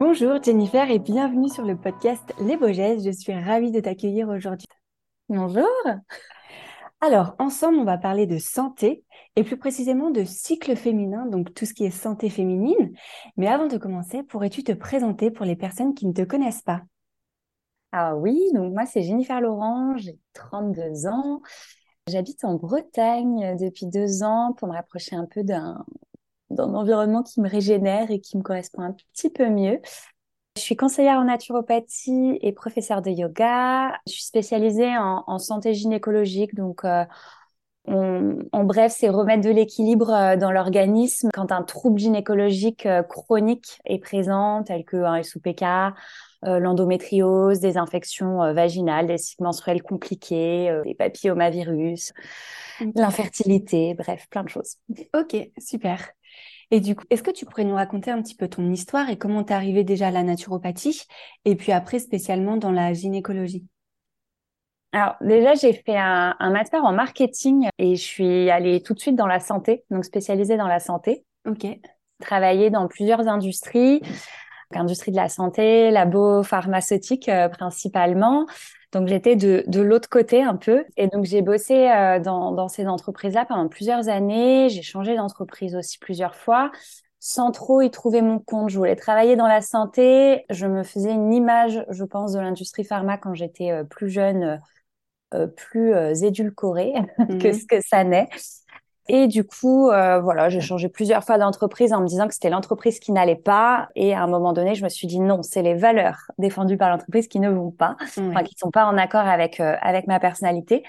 Bonjour Jennifer et bienvenue sur le podcast Les Beaux Gestes. Je suis ravie de t'accueillir aujourd'hui. Bonjour. Alors, ensemble, on va parler de santé et plus précisément de cycle féminin, donc tout ce qui est santé féminine. Mais avant de commencer, pourrais-tu te présenter pour les personnes qui ne te connaissent pas? Ah oui, donc moi c'est Jennifer Laurent, j'ai 32 ans. J'habite en Bretagne depuis deux ans pour me rapprocher un peu d'un d'un environnement qui me régénère et qui me correspond un petit peu mieux. Je suis conseillère en naturopathie et professeure de yoga. Je suis spécialisée en, santé gynécologique, donc euh, en bref, c'est remettre de l'équilibre euh, dans l'organisme quand un trouble gynécologique euh, chronique est présent, tel que un SOPK, l'endométriose, des infections vaginales, des cycles menstruels compliqués, des papillomavirus, l'infertilité, bref, plein de choses. Ok, super. Et du coup, est-ce que tu pourrais nous raconter un petit peu ton histoire et comment tu es arrivée déjà à la naturopathie et puis après spécialement dans la gynécologie? Alors déjà, j'ai fait un, master en marketing et je suis allée tout de suite dans la santé, donc spécialisée dans la santé. Ok. Travaillé dans plusieurs industries, industrie de la santé, labo pharmaceutique euh, principalement. Donc j'étais de, de l'autre côté un peu. Et donc j'ai bossé euh, dans, dans ces entreprises-là pendant plusieurs années. J'ai changé d'entreprise aussi plusieurs fois sans trop y trouver mon compte. Je voulais travailler dans la santé. Je me faisais une image, je pense, de l'industrie pharma quand j'étais euh, plus jeune, euh, plus édulcorée que mmh ce que ça n'est. Et du coup, euh, voilà, j'ai changé plusieurs fois d'entreprise en me disant que c'était l'entreprise qui n'allait pas. Et à un moment donné, je me suis dit non, c'est les valeurs défendues par l'entreprise qui ne vont pas, enfin qui sont pas en accord avec euh, avec ma personnalité.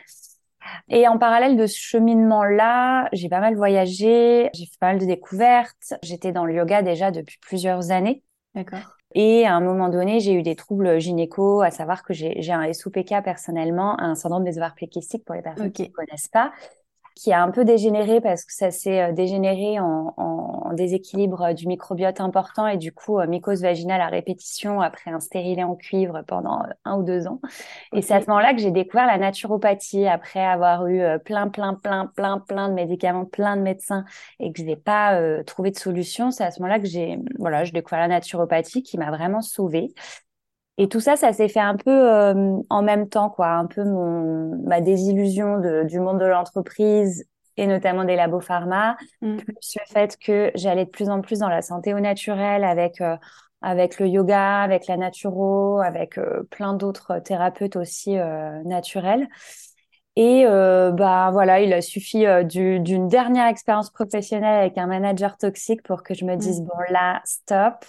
Et en parallèle de ce cheminement-là, j'ai pas mal voyagé, j'ai fait pas mal de découvertes. J'étais dans le yoga déjà depuis plusieurs années. D'accord. Et à un moment donné, j'ai eu des troubles gynéco, à savoir que j'ai un SOPK personnellement, un syndrome des ovaires polykystiques pour les personnes qui ne connaissent pas qui a un peu dégénéré parce que ça s'est euh, dégénéré en, en, déséquilibre du microbiote important et du coup euh, mycose vaginale à répétition après un stérilet en cuivre pendant euh, un ou deux ans. Et c'est à ce moment-là que j'ai découvert la naturopathie après avoir eu plein, plein, plein, plein, plein de médicaments, plein de médecins et que je n'ai pas trouvé de solution. C'est à ce moment-là que j'ai, voilà, découvert la naturopathie qui m'a vraiment sauvée. Et tout ça, ça s'est fait un peu euh, en même temps, quoi. Un peu mon, ma désillusion de, du monde de l'entreprise et notamment des labos pharma, mmh. plus le fait que j'allais de plus en plus dans la santé au naturel avec euh, avec le yoga, avec la naturo, avec euh, plein d'autres thérapeutes aussi naturels. Et bah voilà, il a suffi d'une dernière expérience professionnelle avec un manager toxique pour que je me dise mmh. bon là, stop.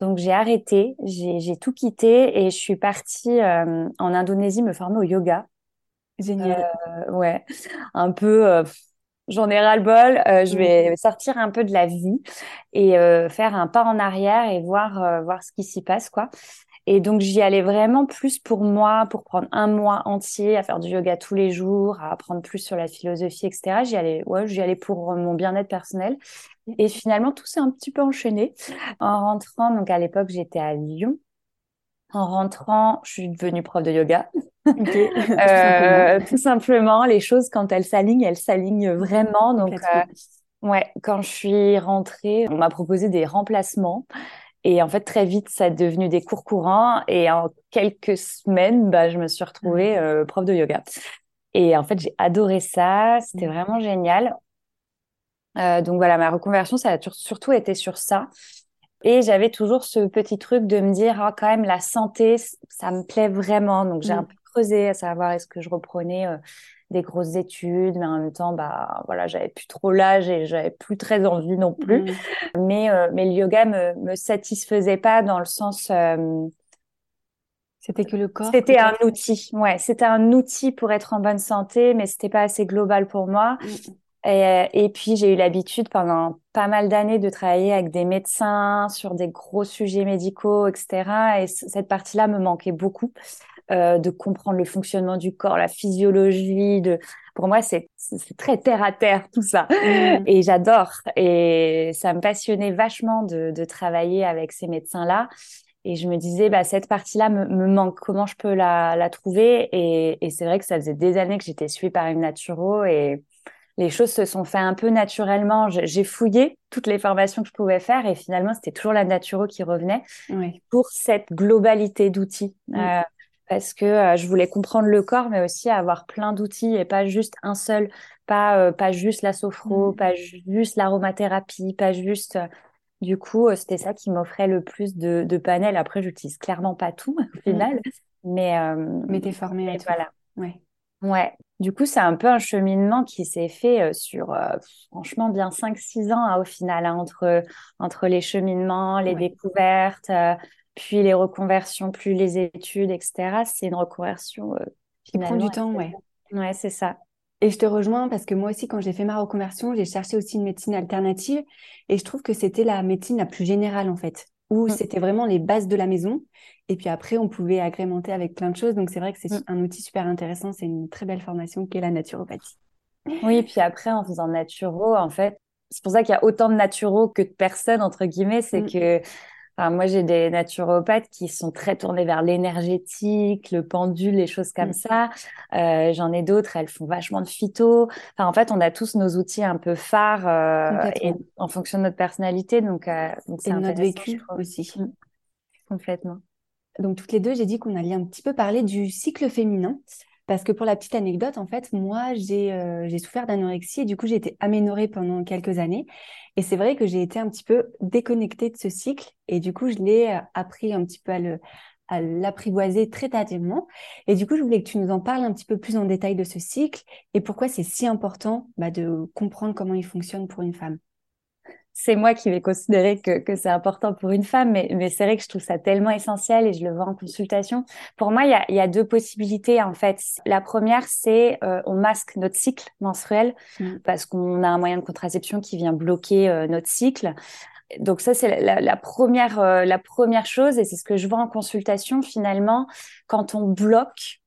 Donc j'ai arrêté, j'ai tout quitté et je suis partie euh, en Indonésie me former au yoga. Génial. Euh, ouais, un peu, euh, j'en ai ras le bol. je vais sortir un peu de la vie et faire un pas en arrière et voir voir ce qui s'y passe quoi. Et donc j'y allais vraiment plus pour moi, pour prendre un mois entier à faire du yoga tous les jours, à apprendre plus sur la philosophie, etc. J'y allais, ouais, j'y allais pour mon bien-être personnel. Et finalement, tout s'est un petit peu enchaîné. En rentrant, donc à l'époque, j'étais à Lyon. En rentrant, je suis devenue prof de yoga. Okay. euh, tout, simplement. les choses, quand elles s'alignent, elles s'alignent vraiment. Donc, euh, ouais, quand je suis rentrée, on m'a proposé des remplacements. Et en fait, très vite, ça est devenu des cours courants. Et en quelques semaines, bah, je me suis retrouvée mmh. euh, prof de yoga. Et en fait, j'ai adoré ça. C'était mmh. vraiment génial. Euh, donc voilà, ma reconversion, ça a surtout été sur ça. Et j'avais toujours ce petit truc de me dire, ah, quand même, la santé, ça me plaît vraiment. Donc j'ai un mmh. peu creusé à savoir est-ce que je reprenais euh, des grosses études, mais en même temps, bah voilà, j'avais plus trop l'âge et j'avais plus très envie non plus. Mmh. Mais euh, mais le yoga me me satisfaisait pas dans le sens c'était que le corps. C'était un outil, ouais. C'était un outil pour être en bonne santé, mais c'était pas assez global pour moi. Mmh. Et, puis, j'ai eu l'habitude pendant pas mal d'années de travailler avec des médecins sur des gros sujets médicaux, etc. Et cette partie-là me manquait beaucoup. Euh, de comprendre le fonctionnement du corps, la physiologie. De... Pour moi, c'est très terre à terre tout ça. Mmh. Et j'adore. Et ça me passionnait vachement de, de travailler avec ces médecins-là. Et je me disais, bah, cette partie-là me, me, manque. Comment je peux la, la trouver? Et, et c'est vrai que ça faisait des années que j'étais suivie par une naturo et les choses se sont fait un peu naturellement. J'ai fouillé toutes les formations que je pouvais faire et finalement, c'était toujours la naturo qui revenait pour cette globalité d'outils. Mm. Euh, parce que euh, je voulais comprendre le corps, mais aussi avoir plein d'outils et pas juste un seul, pas, euh, pas juste la sophro, mm. pas juste l'aromathérapie, pas juste du coup, euh, c'était ça qui m'offrait le plus de, de panels. Après, j'utilise clairement pas tout au final, mais euh, mais t'es formée à tout. Voilà. Ouais. Ouais. Du coup, c'est un peu un cheminement qui s'est fait euh, sur franchement bien 5-6 ans hein, au final, hein, entre, entre les cheminements, les découvertes, puis les reconversions, plus les études, etc. C'est une reconversion qui prend du temps, ouais. Ouais, c'est ça. Et je te rejoins parce que moi aussi, quand j'ai fait ma reconversion, j'ai cherché aussi une médecine alternative et je trouve que c'était la médecine la plus générale en fait, où mm. c'était vraiment les bases de la maison et puis après, on pouvait agrémenter avec plein de choses. Donc c'est vrai que c'est mm. un outil super intéressant, c'est une très belle formation qu'est la naturopathie. Oui, et puis après, en faisant naturo, en fait, c'est pour ça qu'il y a autant de naturaux que de personnes, entre guillemets, c'est mm. que moi, j'ai des naturopathes qui sont très tournés vers l'énergétique, le pendule, les choses comme mm. ça. Euh, J'en ai d'autres, elles font vachement de phyto. Enfin, en fait, on a tous nos outils un peu phares euh, et, en fonction de notre personnalité. Donc, euh, c'est notre vécu aussi. Mm. Complètement. Donc, toutes les deux, j'ai dit qu'on allait un petit peu parler du cycle féminin. Parce que pour la petite anecdote, en fait, moi, j'ai euh, souffert d'anorexie et du coup, j'ai été aménorée pendant quelques années. Et c'est vrai que j'ai été un petit peu déconnectée de ce cycle et du coup, je l'ai euh, appris un petit peu à à l'apprivoiser très tardivement. Et du coup, je voulais que tu nous en parles un petit peu plus en détail de ce cycle et pourquoi c'est si important bah, de comprendre comment il fonctionne pour une femme c'est moi qui vais considérer que, que c'est important pour une femme, mais, mais c'est vrai que je trouve ça tellement essentiel et je le vois en consultation. Pour moi, il y a, y a deux possibilités en fait. La première, c'est euh, on masque notre cycle menstruel mmh. parce qu'on a un moyen de contraception qui vient bloquer euh, notre cycle. Donc ça, c'est la, la, première, euh, la première chose et c'est ce que je vois en consultation finalement. Quand on bloque,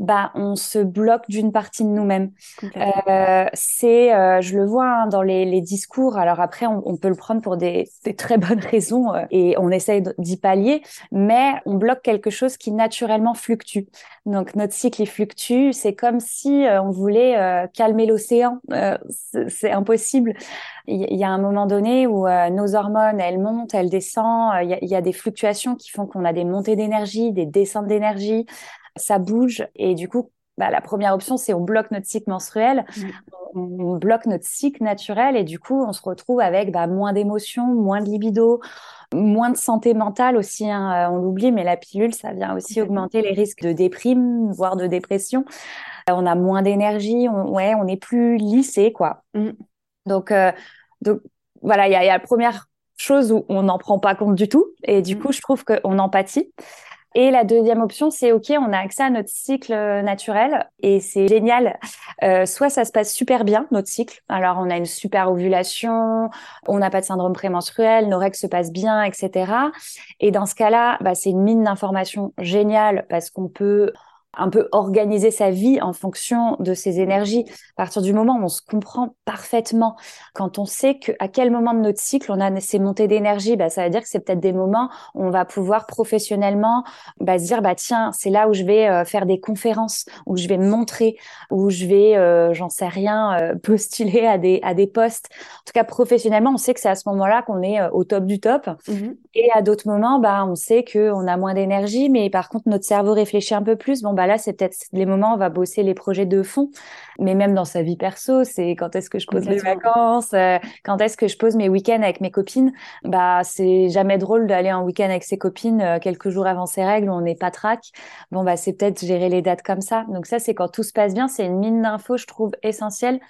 bah, on se bloque d'une partie de nous-mêmes. Euh, c'est, euh, je le vois hein, dans les, les, discours. Alors après, on, on, peut le prendre pour des, des très bonnes raisons euh, et on essaye d'y pallier, mais on bloque quelque chose qui naturellement fluctue. Donc notre cycle il fluctue. C'est comme si euh, on voulait euh, calmer l'océan. c'est impossible. Il y, a un moment donné où nos hormones elles montent, elles descendent. Il y, y, a des fluctuations qui font qu'on a des montées d'énergie, des descentes d'énergie ça bouge et du coup, bah, la première option, c'est on bloque notre cycle menstruel, on, bloque notre cycle naturel et du coup, on se retrouve avec bah, moins d'émotions, moins de libido, moins de santé mentale aussi. Hein, euh, on l'oublie, mais la pilule, ça vient aussi augmenter les risques de déprime, voire de dépression. Euh, on a moins d'énergie, on, ouais, on est plus lissé, quoi. Mm. Donc, euh, donc voilà, il y a, la première chose où on n'en prend pas compte du tout et du mm. coup, je trouve qu'on empathie. Et la deuxième option, c'est OK, on a accès à notre cycle euh, naturel et c'est génial. Euh, soit ça se passe super bien, notre cycle. Alors, on a une super ovulation, on n'a pas de syndrome prémenstruel, nos règles se passent bien, etc. Et dans ce cas-là, bah, c'est une mine d'informations géniale parce qu'on peut un peu organiser sa vie en fonction de ses énergies. À partir du moment où on se comprend parfaitement, quand on sait que à quel moment de notre cycle on a ces montées d'énergie, bah, ça veut dire que c'est peut-être des moments où on va pouvoir professionnellement bah, se dire bah tiens c'est là où je vais euh, faire des conférences, où je vais me montrer, où je vais euh, j'en sais rien euh, postuler à des à des postes. En tout cas professionnellement, on sait que c'est à ce moment-là qu'on est au top du top. Mmh Et à d'autres moments, bah on sait que on a moins d'énergie, mais par contre notre cerveau réfléchit un peu plus. Bon bah là, c'est peut-être les moments où on va bosser les projets de fond. Mais même dans sa vie perso, c'est quand est-ce que je pose les vacances, euh, quand est-ce que je pose mes week-ends avec mes copines. Bah, c'est jamais drôle d'aller en week-end avec ses copines euh, quelques jours avant ses règles, on n'est pas trac. Bon, bah, c'est peut-être gérer les dates comme ça. Donc ça, c'est quand tout se passe bien. C'est une mine d'infos, je trouve, essentielle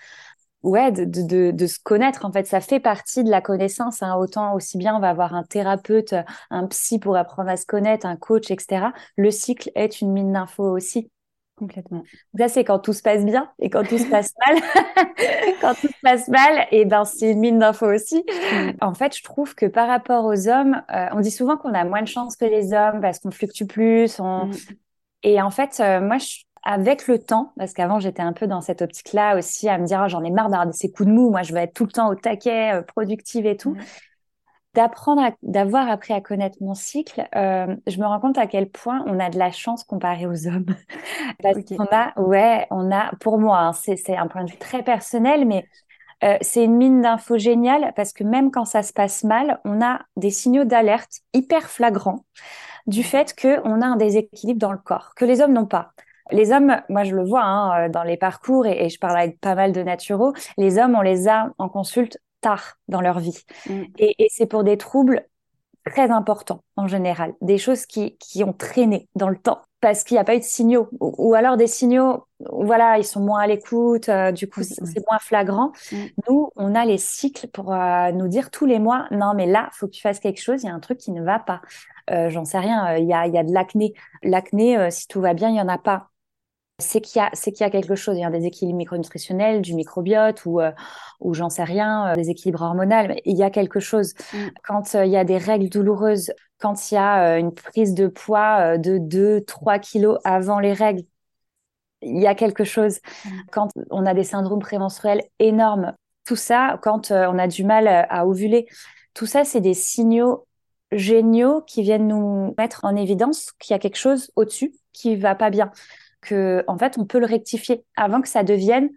ouais, de, de, de, se connaître. En fait, ça fait partie de la connaissance. Hein. Autant aussi bien on va avoir un thérapeute, un psy pour apprendre à se connaître, un coach, etc. Le cycle est une mine d'infos aussi. Complètement. Ça, c'est quand tout se passe bien et quand tout se passe mal. quand tout se passe mal, et eh ben, c'est une mine d'infos aussi. Mm. En fait, je trouve que par rapport aux hommes, euh, on dit souvent qu'on a moins de chance que les hommes parce qu'on fluctue plus. On... Mm. Et en fait, euh, moi, je, avec le temps, parce qu'avant, j'étais un peu dans cette optique-là aussi, à me dire, oh, j'en ai marre d'avoir ces coups de mou. Moi, je veux être tout le temps au taquet, euh, productive et tout. Mm d'apprendre, d'avoir appris à connaître mon cycle, euh, je me rends compte à quel point on a de la chance comparé aux hommes. Parce qu'on a, ouais, on a, pour moi, hein, c'est un point de vue très personnel, mais euh, c'est une mine d'infos géniale parce que même quand ça se passe mal, on a des signaux d'alerte hyper flagrants du fait qu'on a un déséquilibre dans le corps, que les hommes n'ont pas. Les hommes, moi je le vois hein, dans les parcours et, et, je parle avec pas mal de naturaux, les hommes, on les a en consulte tard dans leur vie. Mm. Et, c'est pour des troubles très importants en général, des choses qui, qui ont traîné dans le temps parce qu'il n'y a pas eu de signaux, ou, alors des signaux, voilà, ils sont moins à l'écoute, euh, du coup c'est moins flagrant. Mm. Nous, on a les cycles pour euh, nous dire tous les mois, non mais là, faut que tu fasses quelque chose, il y a un truc qui ne va pas. Euh, j'en sais rien, il y a, y a de l'acné. L'acné, si tout va bien, il n'y en a pas c'est qu'il y a y quelque chose, il y a un déséquilibre micronutritionnel, du microbiote ou euh, ou j'en sais rien, euh, des équilibres hormonaux, mais il y a quelque chose. Mm. Quand euh, il y a des règles douloureuses, quand il y a une prise de poids de 2 3 kilos avant les règles, il y a quelque chose. Mm. Quand on a des syndromes prémenstruels énormes, tout ça, quand on a du mal à ovuler, tout ça c'est des signaux géniaux qui viennent nous mettre en évidence qu'il y a quelque chose au-dessus qui va pas bien que en fait on peut le rectifier avant que ça devienne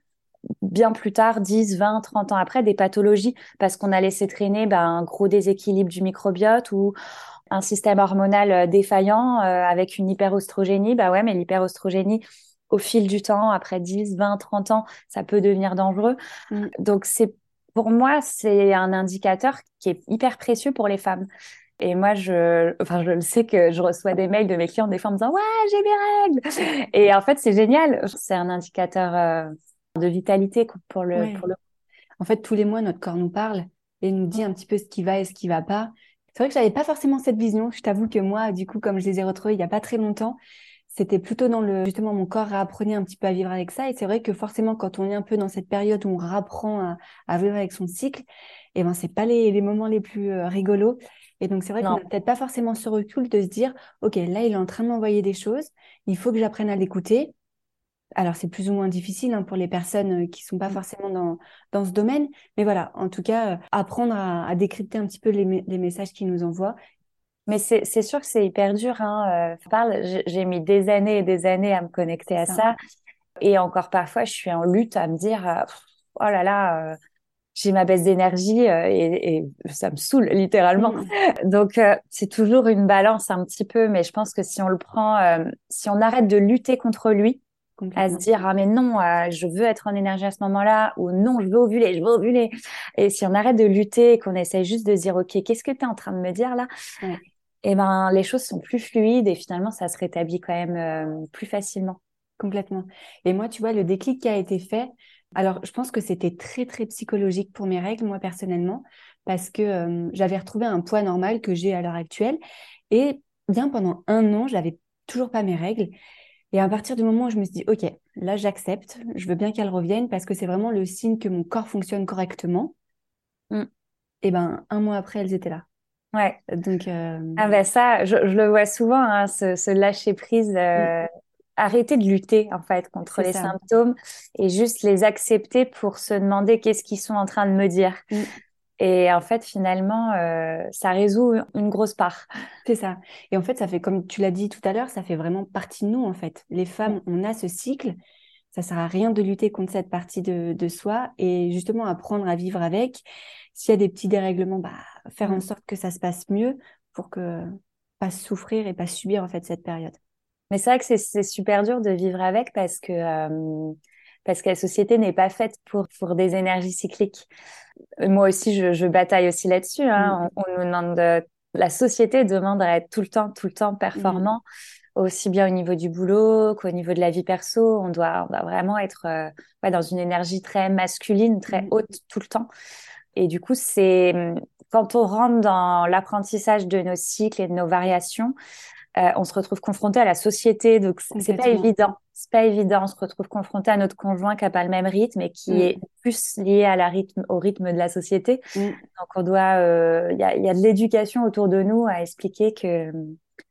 bien plus tard, 10, 20, 30 ans après, des pathologies parce qu'on a laissé traîner ben, un gros déséquilibre du microbiote ou un système hormonal euh, défaillant euh, avec une hyperostrogénie. Bah ouais, mais l'hyperostrogénie, au fil du temps, après 10, 20, 30 ans, ça peut devenir dangereux. Mm. Donc c'est pour moi, c'est un indicateur qui est hyper précieux pour les femmes. Et moi, je, enfin, je le sais que je reçois des mails de mes clients des fois en me disant ouais, j'ai mes règles. Et en fait, c'est génial. C'est un indicateur euh, de vitalité pour le, pour le. En fait, tous les mois, notre corps nous parle et nous dit un petit peu ce qui va et ce qui va pas. C'est vrai que j'avais pas forcément cette vision. Je t'avoue que moi, du coup, comme je les ai retrouvés il y a pas très longtemps, c'était plutôt dans le justement mon corps réapprenait un petit peu à vivre avec ça. Et c'est vrai que forcément, quand on est un peu dans cette période où on rapprend à, à vivre avec son cycle, et eh ben c'est pas les, les moments les plus euh, rigolos. Et donc, c'est vrai qu'on n'a peut-être pas forcément ce recul de se dire, OK, là, il est en train de m'envoyer des choses, il faut que j'apprenne à l'écouter. Alors, c'est plus ou moins difficile hein, pour les personnes euh, qui sont pas mmh. forcément dans, dans ce domaine. Mais voilà, en tout cas, euh, apprendre à, décrypter un petit peu les, messages qu'ils nous envoient. Mais c'est sûr que c'est hyper dur. Hein. Euh, parle, j'ai mis des années et des années à me connecter à ça. Et encore parfois, je suis en lutte à me dire, oh là là, j'ai ma baisse d'énergie euh, et, et, ça me saoule littéralement. Mm. Donc euh, c'est toujours une balance un petit peu, mais je pense que si on le prend, euh, si on arrête de lutter contre lui, à se dire ah mais non, je veux être en énergie à ce moment-là ou non, je veux ovuler, je veux ovuler. Et si on arrête de lutter et qu'on essaye juste de se dire ok, qu'est-ce que tu es en train de me dire là? Et eh ben les choses sont plus fluides et finalement ça se rétablit quand même plus facilement. Complètement. Et moi, tu vois, le déclic qui a été fait, alors, je pense que c'était très, très psychologique pour mes règles, moi personnellement, parce que euh, j'avais retrouvé un poids normal que j'ai à l'heure actuelle. Et bien pendant un an, j'avais toujours pas mes règles. Et à partir du moment où je me suis dit, OK, là, j'accepte, je veux bien qu'elles reviennent parce que c'est vraiment le signe que mon corps fonctionne correctement. Mm. Et ben, un mois après, elles étaient là. Ouais. Donc, euh, ah ben ça, je, le vois souvent, hein, ce, lâcher prise. Euh, mm arrêter de lutter en fait contre les symptômes et juste les accepter pour se demander qu'est-ce qu'ils sont en train de me dire. Mm. Et en fait, finalement, euh, ça résout une grosse part. C'est ça. Et en fait, ça fait, comme tu l'as dit tout à l'heure, ça fait vraiment partie de nous, en fait. Les femmes, on a ce cycle. Ça sert à rien de lutter contre cette partie de, de soi et justement apprendre à vivre avec. S'il y a des petits dérèglements, bah, faire en mm. sorte que ça se passe mieux pour que pas souffrir et pas subir en fait cette période. Mais c'est vrai que c'est super dur de vivre avec parce que euh, parce que la société n'est pas faite pour pour des énergies cycliques. Moi aussi, je, je bataille aussi là-dessus. Hein. Mm. On, demande la société demande à être tout le temps, tout le temps performant, mm. aussi bien au niveau du boulot qu'au niveau de la vie perso. On doit, on doit vraiment être euh, ouais, dans une énergie très masculine, très mm. haute tout le temps. Et du coup, c'est quand on rentre dans l'apprentissage de nos cycles et de nos variations, euh, on se retrouve confronté à la société, donc c'est pas évident. c'est pas évident. On se retrouve confronté à notre conjoint qui a pas le même rythme et qui Mm. est plus lié à la rythme, au rythme de la société. Mm. Donc, on doit, euh, il y a, y a de l'éducation autour de nous à expliquer que,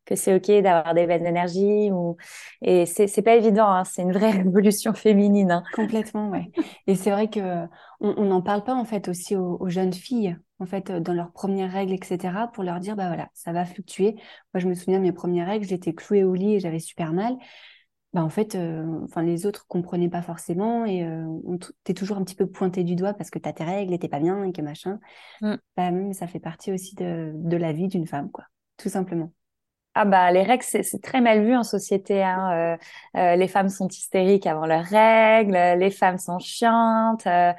que c'est OK d'avoir des baisses d'énergie ou, et c'est, pas évident, hein. C'est une vraie révolution féminine, hein. Complètement, ouais. Et c'est vrai que on on n'en parle pas en fait aussi aux, aux jeunes filles, en fait, euh, dans leurs premières règles, etc., pour leur dire, bah voilà, ça va fluctuer. Moi, je me souviens de mes premières règles, j'étais clouée au lit et j'avais super mal. Bah en fait, euh, enfin les autres comprenaient pas forcément et euh, t'es toujours un petit peu pointé du doigt parce que t'as tes règles et t'es pas bien et que machin. Mm. Bah même ça fait partie aussi de, de la vie d'une femme, quoi, tout simplement. Ah bah les règles c'est très mal vu en société hein. Euh, euh, les femmes sont hystériques avant leurs règles, les femmes sont chiantes, euh,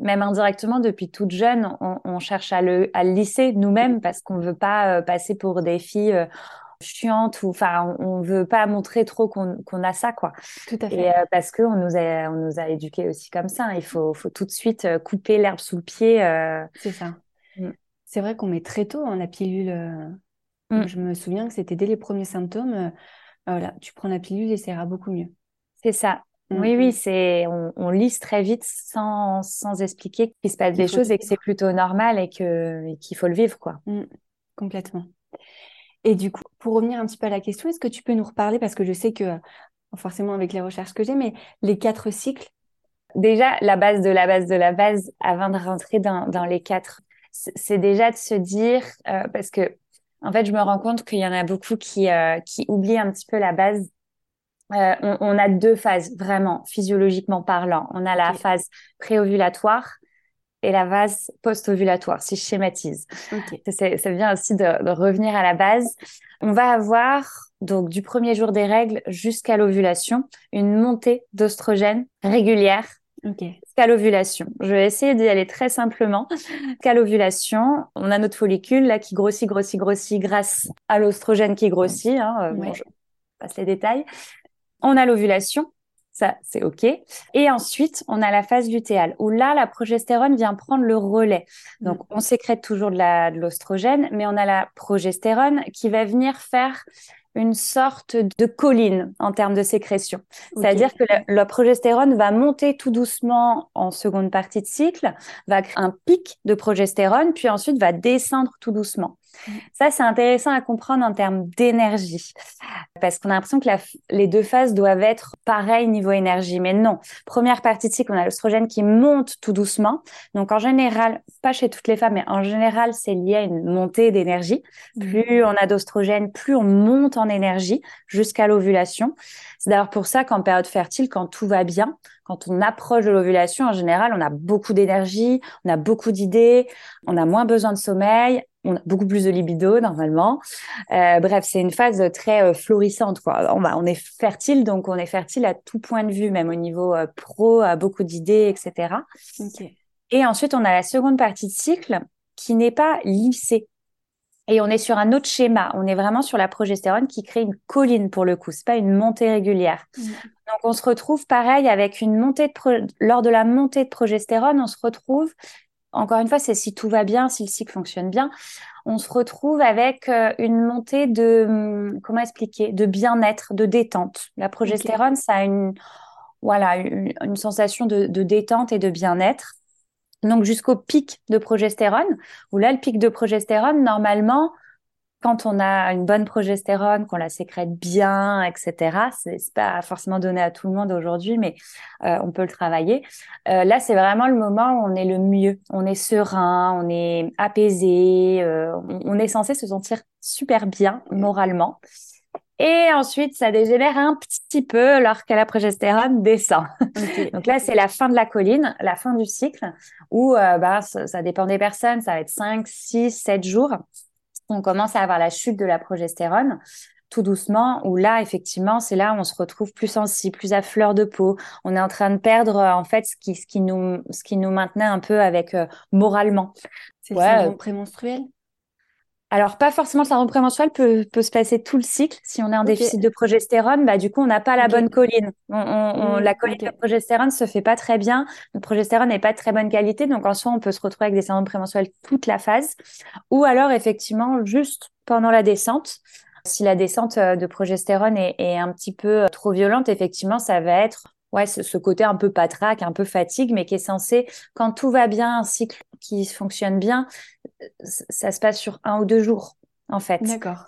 même indirectement depuis toute jeune on, on cherche à le à le lisser nous-mêmes parce qu'on veut pas euh, passer pour des filles euh, chiantes ou enfin on, on veut pas montrer trop qu'on a ça quoi. Tout à Et fait. euh, parce que on nous a on nous a éduqués aussi comme ça. Il faut faut tout de suite couper l'herbe sous le pied. euh. C'est ça. Mm. C'est vrai qu'on met très tôt hein, la pilule. Mm. Je me souviens que c'était dès les premiers symptômes. euh, voilà, tu prends la pilule et ça ira beaucoup mieux. C'est ça. Mm. Oui, oui, c'est on, on lisse très vite sans, sans expliquer qu'il se passe des choses et que c'est plutôt normal et que qu'il faut le vivre, quoi. Mm, complètement. Et du coup, pour revenir un petit peu à la question, est-ce que tu peux nous reparler, parce que je sais que, forcément avec les recherches que j'ai, mais les quatre cycles, Déjà, la base de la base de la base, avant de rentrer dans, dans les quatre, c'est c'est déjà de se dire, euh, parce que en fait, je me rends compte qu'il y en a beaucoup qui euh, qui oublient un petit peu la base. Euh, on, on a deux phases, vraiment, physiologiquement parlant. On a la Ok. phase préovulatoire et la phase post-ovulatoire, si je schématise. ok, C'est c'est bien aussi de, de revenir à la base. On va avoir, donc, du premier jour des règles jusqu'à l'ovulation, une montée d'oestrogène régulière jusqu'à l'ovulation. Je vais essayer d'y aller très simplement. Jusqu'à l'ovulation, on a notre follicule là qui grossit, grossit, grossit grâce à l'oestrogène qui grossit. Hein. Euh, bon, je passe les détails. On a l'ovulation. Ça, c'est OK. Et ensuite, on a la phase lutéale où là, la progestérone vient prendre le relais. Donc, Mm. on sécrète toujours de l'oestrogène, mais on a la progestérone qui va venir faire une sorte de colline en termes de sécrétion. C'est-à-dire que la, la progestérone va monter tout doucement en seconde partie de cycle, va créer un pic de progestérone, puis ensuite va descendre tout doucement. Ça, c'est intéressant à comprendre en termes d'énergie, parce qu'on a l'impression que la les deux phases doivent être pareilles niveau énergie, mais non. Première partie de cycle, on a l'oestrogène qui monte tout doucement. Donc en général, pas chez toutes les femmes, mais en général, c'est lié à une montée d'énergie. Mm. Plus on a d'oestrogène, plus on monte en énergie jusqu'à l'ovulation. C'est d'ailleurs pour ça qu'en période fertile, quand tout va bien, quand on approche de l'ovulation, en général, on a beaucoup d'énergie, on a beaucoup d'idées, on a moins besoin de sommeil, on a beaucoup plus de libido normalement. Euh, bref, c'est une phase très euh, florissante. Quoi. On, va, on est fertile, donc on est fertile à tout point de vue, même au niveau euh, pro, à beaucoup d'idées, etc. Et ensuite, on a la seconde partie de cycle qui n'est pas lissée. Et on est sur un autre schéma. On est vraiment sur la progestérone qui crée une colline pour le coup. C'est pas une montée régulière. Mm. Donc, on se retrouve pareil avec une montée de pro- lors de la montée de progestérone, on se retrouve, encore une fois, c'est si tout va bien, si le cycle fonctionne bien, on se retrouve avec euh, une montée de, hum, comment expliquer, de bien-être, de détente. La progestérone, ça a une, voilà, une, une sensation de, de détente et de bien-être. Donc jusqu'au pic de progestérone, où là, le pic de progestérone, normalement, quand on a une bonne progestérone, qu'on la sécrète bien, etc., c'est pas forcément donné à tout le monde aujourd'hui, mais euh, on peut le travailler. Euh, là, c'est vraiment le moment où on est le mieux. On est serein, on est apaisé, euh, on, on est censé se sentir super bien moralement. Et ensuite, ça dégénère un petit peu lorsque la progestérone descend. Donc là, c'est la fin de la colline, la fin du cycle, où bah, ça, ça dépend des personnes, ça va être 5, 6, 7 jours. On commence à avoir la chute de la progestérone tout doucement, où là, effectivement, c'est là où on se retrouve plus sensible, plus à fleur de peau. On est en train de perdre, euh, en fait, ce qui, ce qui nous, ce qui nous maintenait un peu avec euh, moralement. c'est Ouais, le syndrome prémenstruel, Alors, pas forcément le syndrome prémenstruel peut, peut se passer tout le cycle. Si on est en Ok. déficit de progestérone, bah, du coup, on n'a pas la bonne colline. On, on- on- Mm, la colline ok. de progestérone se fait pas très bien. Notre progestérone n'est pas de très bonne qualité. Donc, en soi, on peut se retrouver avec des syndromes prémenstruels toute la phase. Ou alors, effectivement, juste pendant la descente. Si la descente de progestérone est, est un petit peu trop violente, effectivement, ça va être ouais, ce, côté un peu patraque, un peu fatigue, mais qui est censé, quand tout va bien, un cycle qui fonctionne bien, ça se passe sur un ou deux jours, en fait.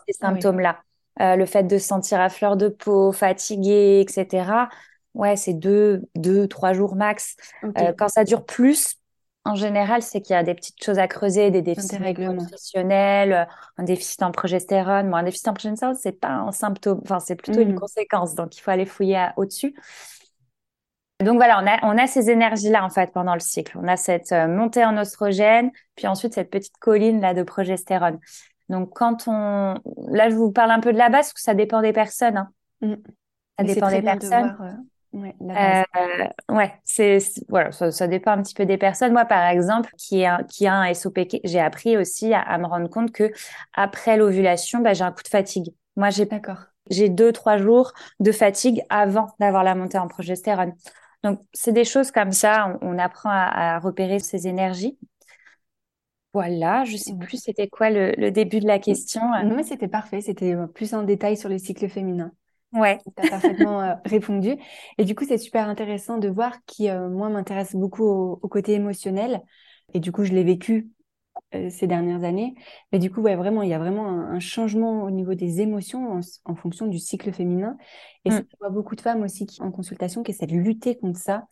Ces symptômes-là. Euh, le fait de se sentir à fleur de peau, fatigué, etc. Ouais, c'est deux, deux, trois jours max. Euh, quand ça dure plus, en général, c'est qu'il y a des petites choses à creuser, des déficits nutritionnels, euh, un déficit en progestérone. Bon, un déficit en progestérone, c'est pas un symptôme, enfin, c'est plutôt une mmh. conséquence. Donc, il faut aller fouiller au-dessus. Donc voilà, on a, on a ces énergies-là en fait pendant le cycle. On a cette euh, montée en oestrogène, puis ensuite cette petite colline là de progestérone. Donc quand on, là je vous parle un peu de la base parce que ça dépend des personnes. Hein. Mm. Ça dépend des personnes. Euh, ouais, euh, ouais, c'est voilà, ça, dépend un petit peu des personnes. Moi, par exemple, qui a qui a un SOPK, j'ai appris aussi à, me rendre compte que après l'ovulation, bah, j'ai un coup de fatigue. Moi, j'ai d'accord. J'ai deux trois jours de fatigue avant d'avoir la montée en progestérone. Donc, c'est des choses comme ça, on, apprend à, repérer ces énergies. Voilà, je sais plus c'était quoi le, début de la question. Non, mais c'était parfait, c'était euh, plus en détail sur le cycle féminin. Ouais. Tu as parfaitement euh, répondu. Et du coup, c'est super intéressant de voir qui, euh, moi, m'intéresse beaucoup au, côté émotionnel. Et du coup, je l'ai vécu euh, ces dernières années. Mais du coup, ouais, vraiment, il y a vraiment un, changement au niveau des émotions en, fonction du cycle féminin. Et mm. je vois beaucoup de femmes aussi qui, en consultation qui essaient de lutter contre ça.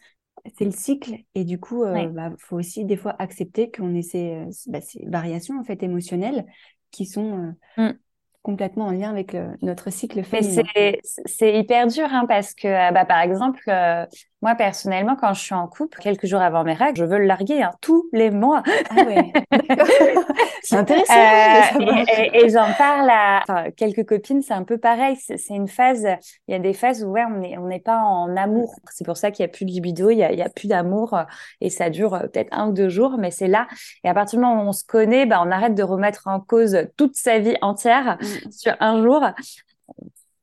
C'est le cycle et du coup, il euh, bah, faut aussi des fois accepter qu'on ait ces, euh, bah, ces, variations en fait émotionnelles qui sont mm complètement en lien avec notre cycle féminin. C'est hyper dur hein, parce que, bah, par exemple, euh, moi personnellement, quand je suis en couple, quelques jours avant mes règles, je veux le larguer hein, tous les mois. Ah ouais, c'est intéressant. Euh, et, j'en parle à quelques copines, c'est un peu pareil. C'est une phase, il y a des phases où ouais, on n'est on n'est pas en amour. C'est pour ça qu'il n'y a plus de libido, il n'y a, plus d'amour et ça dure peut-être un ou deux jours, mais c'est là. Et à partir du moment où on se connaît, bah, on arrête de remettre en cause toute sa vie entière. Mm. sur un jour,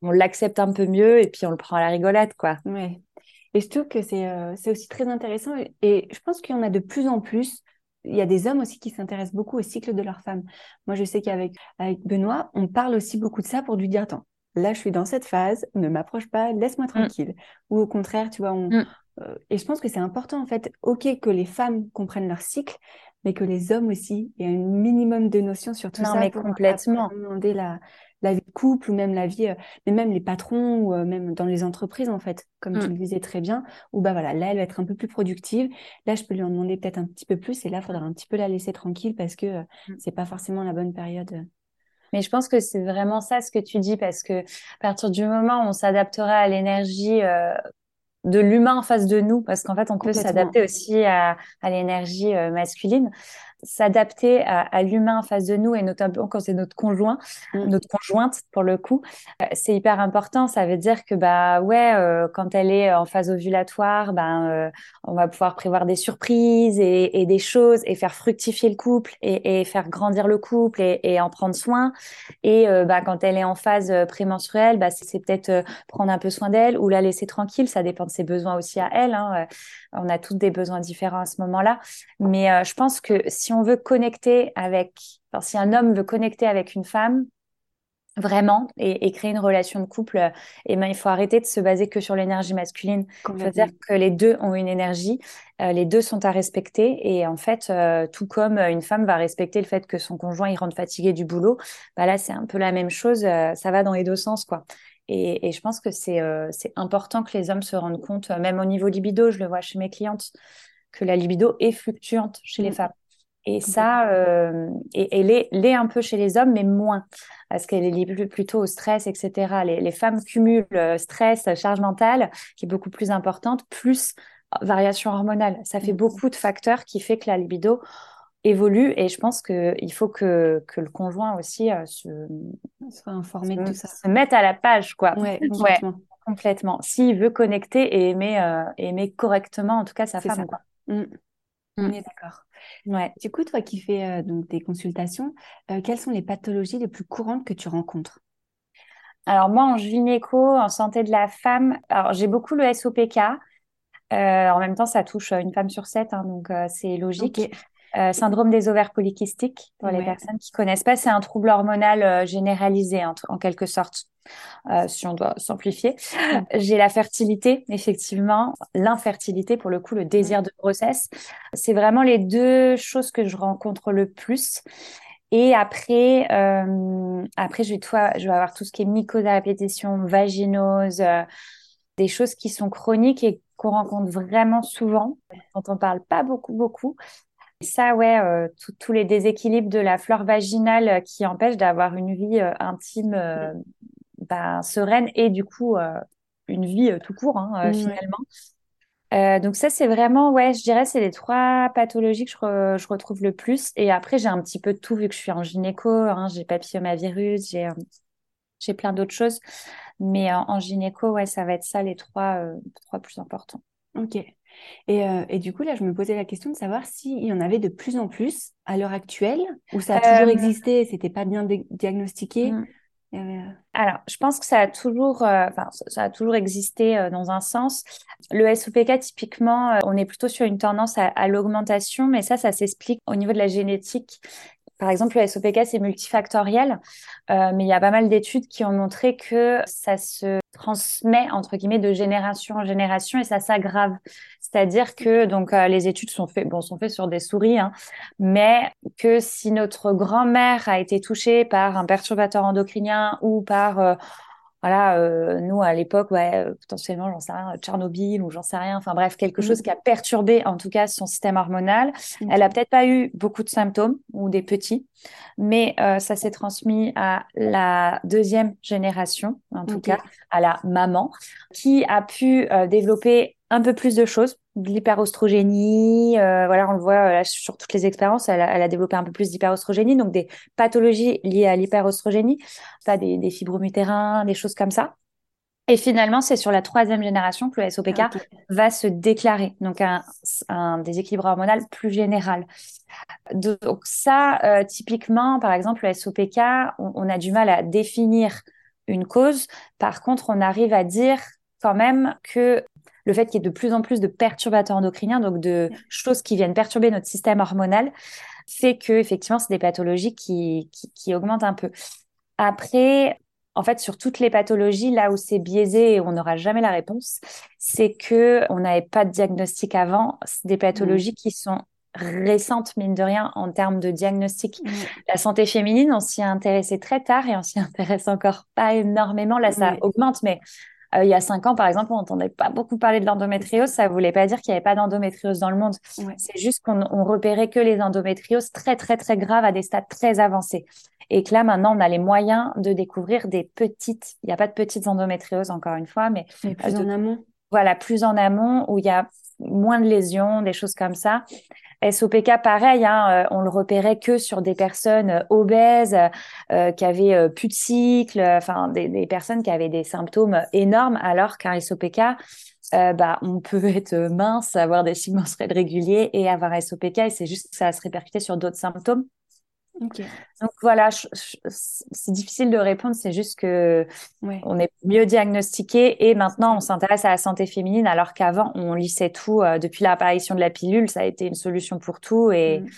on l'accepte un peu mieux et puis on le prend à la rigolade, quoi. Ouais. Et je trouve que c'est euh, c'est aussi très intéressant et je pense qu'il y en a de plus en plus. Il y a des hommes aussi qui s'intéressent beaucoup au cycle de leur femme. Moi, je sais qu'avec avec Benoît, on parle aussi beaucoup de ça pour lui dire attends, là, je suis dans cette phase, ne m'approche pas, laisse-moi mm. tranquille. Ou au contraire, tu vois, on, mm. euh, et je pense que c'est important en fait, ok que les femmes comprennent leur cycle, mais que les hommes aussi aient un minimum de notions sur tout non, ça. mais complètement. Demander la, la vie de couple ou même la vie, euh, mais même les patrons ou euh, même dans les entreprises en fait, comme tu mm. le disais très bien, où bah voilà, là elle va être un peu plus productive, là je peux lui en demander peut-être un petit peu plus et là il faudra un petit peu la laisser tranquille parce que euh, mm. c'est pas forcément la bonne période. Mais je pense que c'est vraiment ça ce que tu dis parce que à partir du moment où on s'adaptera à l'énergie de l'humain en face de nous, parce qu'en fait, on peut s'adapter aussi à, à l'énergie masculine s'adapter à, l'humain en face de nous et notamment quand c'est notre conjoint, mm. notre conjointe pour le coup, euh, c'est hyper important. Ça veut dire que bah ouais, euh, quand elle est en phase ovulatoire, ben euh, on va pouvoir prévoir des surprises et, des choses et faire fructifier le couple et, faire grandir le couple et, en prendre soin. Et bah, quand elle est en phase prémenstruelle, bah, c'est peut-être prendre un peu soin d'elle ou la laisser tranquille. Ça dépend de ses besoins aussi à elle. Hein. On a tous des besoins différents à ce moment-là. Mais je pense que si si on veut connecter avec, enfin, si un homme veut connecter avec une femme, vraiment, et, créer une relation de couple, eh ben, il faut arrêter de se baser que sur l'énergie masculine. C'est-à-dire que les deux ont une énergie, euh, les deux sont à respecter, et en fait, euh, tout comme une femme va respecter le fait que son conjoint il rentre fatigué du boulot, bah là c'est un peu la même chose, euh, ça va dans les deux sens, quoi. Et, et je pense que c'est c'est important que les hommes se rendent compte, même au niveau libido, je le vois chez mes clientes, que la libido est fluctuante chez les mm. femmes. Et ça, euh, et, elle est, un peu chez les hommes, mais moins, parce qu'elle est liée plutôt au stress, etc. Les, femmes cumulent euh, stress, charge mentale, qui est beaucoup plus importante, plus variation hormonale. Ça fait beaucoup de facteurs qui fait que la libido évolue et je pense qu'il faut que, que le conjoint aussi euh, se, soit informé de tout ça. Se mette à la page, quoi. Ouais, complètement. complètement. S'il veut connecter et aimer, aimer correctement, en tout cas, sa femme. Quoi. Mmh. On est d'accord. Ouais. Du coup, toi qui fais euh, donc des consultations, euh, quelles sont les pathologies les plus courantes que tu rencontres? Alors moi, en gynéco, en santé de la femme, alors j'ai beaucoup le SOPK. Euh, en même temps, ça touche une femme sur sept, hein, donc c'est logique. Euh, syndrome des ovaires polykystiques, pour les personnes qui connaissent pas, c'est un trouble hormonal euh, généralisé en, en, quelque sorte, euh, si on doit simplifier. Mm. J'ai la fertilité, effectivement, l'infertilité, pour le coup, le désir de grossesse. C'est vraiment les deux choses que je rencontre le plus. Et après, après je, vais je vais avoir tout ce qui est mycose à répétition, vaginose, des choses qui sont chroniques et qu'on rencontre vraiment souvent, dont on parle pas beaucoup, beaucoup. Ça, ouais, euh, tous les déséquilibres de la flore vaginale qui empêchent d'avoir une vie intime ben, sereine et du coup une vie tout court hein, finalement. Euh, donc ça, c'est vraiment, ouais, je dirais, c'est les trois pathologies que je, je, retrouve le plus. Et après, j'ai un petit peu de tout vu que je suis en gynéco. Hein, j'ai papillomavirus, j'ai euh, j'ai plein d'autres choses. Mais euh, en gynéco, ouais, ça va être ça les trois, trois plus importants. Ok. Et, et, du coup, là, je me posais la question de savoir s'il y en avait de plus en plus à l'heure actuelle, ou ça a toujours existé et c'était pas bien diagnostiqué. Mm. Euh, Alors, je pense que ça a toujours, euh, enfin, ça a toujours existé euh, dans un sens. Le SOPK, typiquement, on est plutôt sur une tendance à, à l'augmentation, mais ça, ça s'explique au niveau de la génétique. Par exemple, le SOPK, c'est multifactoriel, euh, mais il y a pas mal d'études qui ont montré que ça se transmet, entre guillemets, de génération en génération et ça s'aggrave. C'est-à-dire que donc euh, les études sont faites, bon, sont faites sur des souris, hein, mais que si notre grand-mère a été touchée par un perturbateur endocrinien ou par euh, voilà, euh, nous à l'époque, ouais, euh, potentiellement, j'en sais rien, Tchernobyl ou j'en sais rien, enfin bref, quelque chose mm. qui a perturbé en tout cas son système hormonal. Elle a peut-être pas eu beaucoup de symptômes ou des petits, mais euh, ça s'est transmis à la deuxième génération, en tout cas à la maman, qui a pu développer un peu plus de choses de l'hyperostrogénie. Euh, voilà, on le voit euh, sur toutes les expériences, elle a, développé un peu plus d'hyperostrogénie, donc des pathologies liées à l'hyperostrogénie, pas des, des fibromutérins, des choses comme ça. Et finalement, c'est sur la troisième génération que le SOPK ah, va se déclarer, donc un, un, déséquilibre hormonal plus général. Donc ça, euh, typiquement, par exemple, le SOPK, on, on a du mal à définir une cause. Par contre, on arrive à dire quand même que le fait qu'il y ait de plus en plus de perturbateurs endocriniens, donc de choses qui viennent perturber notre système hormonal, fait que effectivement c'est des pathologies qui, qui, augmentent un peu. Après, en fait, sur toutes les pathologies, là où c'est biaisé et on n'aura jamais la réponse, c'est que on n'avait pas de diagnostic avant. C'est des pathologies mmh. qui sont récentes, mine de rien, en termes de diagnostic. Mmh. La santé féminine, on s'y est intéressé très tard et on s'y intéresse encore pas énormément. Là, ça augmente, mais euh, il y a cinq ans, par exemple, on n'entendait pas beaucoup parler de l'endométriose. Ça ne voulait pas dire qu'il n'y avait pas d'endométriose dans le monde. C'est juste qu'on on repérait que les endométrioses très, très, très graves à des stades très avancés. Et que là, maintenant, on a les moyens de découvrir des petites, il n'y a pas de petites endométrioses, encore une fois, mais, mais plus en amont. Voilà, plus en amont, où il y a moins de lésions, des choses comme ça. SOPK, pareil, hein, euh, on le repérait que sur des personnes euh, obèses, euh, qui avaient plus de cycle, enfin des, personnes qui avaient des symptômes énormes, alors qu'un SOPK, bah, on peut être mince, avoir des cycles menstruels réguliers et avoir SOPK, et c'est juste que ça va se répercuter sur d'autres symptômes. Donc voilà, c'est difficile de répondre, c'est juste que on est mieux diagnostiqué et maintenant on s'intéresse à la santé féminine alors qu'avant on lissait tout euh, depuis l'apparition de la pilule, ça a été une solution pour tout et mm.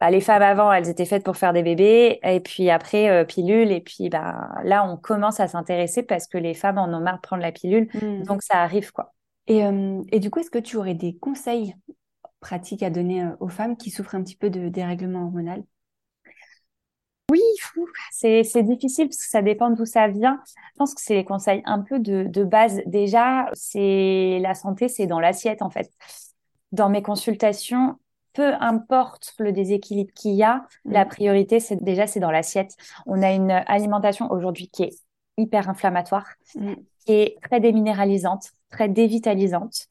bah, les femmes avant elles étaient faites pour faire des bébés et puis après euh, pilule et puis bah là on commence à s'intéresser parce que les femmes en ont marre de prendre la pilule mm. donc ça arrive quoi. Et, euh, et du coup est-ce que tu aurais des conseils pratiques à donner aux femmes qui souffrent un petit peu de dérèglement hormonal? Oui, c'est difficile parce que ça dépend d'où ça vient. Je pense que c'est les conseils un peu de, de base. Déjà, c'est la santé, c'est dans l'assiette en fait. Dans mes consultations, peu importe le déséquilibre qu'il y a, mmh. la priorité, c'est déjà c'est dans l'assiette. On a une alimentation aujourd'hui qui est hyper inflammatoire, mmh. qui est très déminéralisante, très dévitalisante.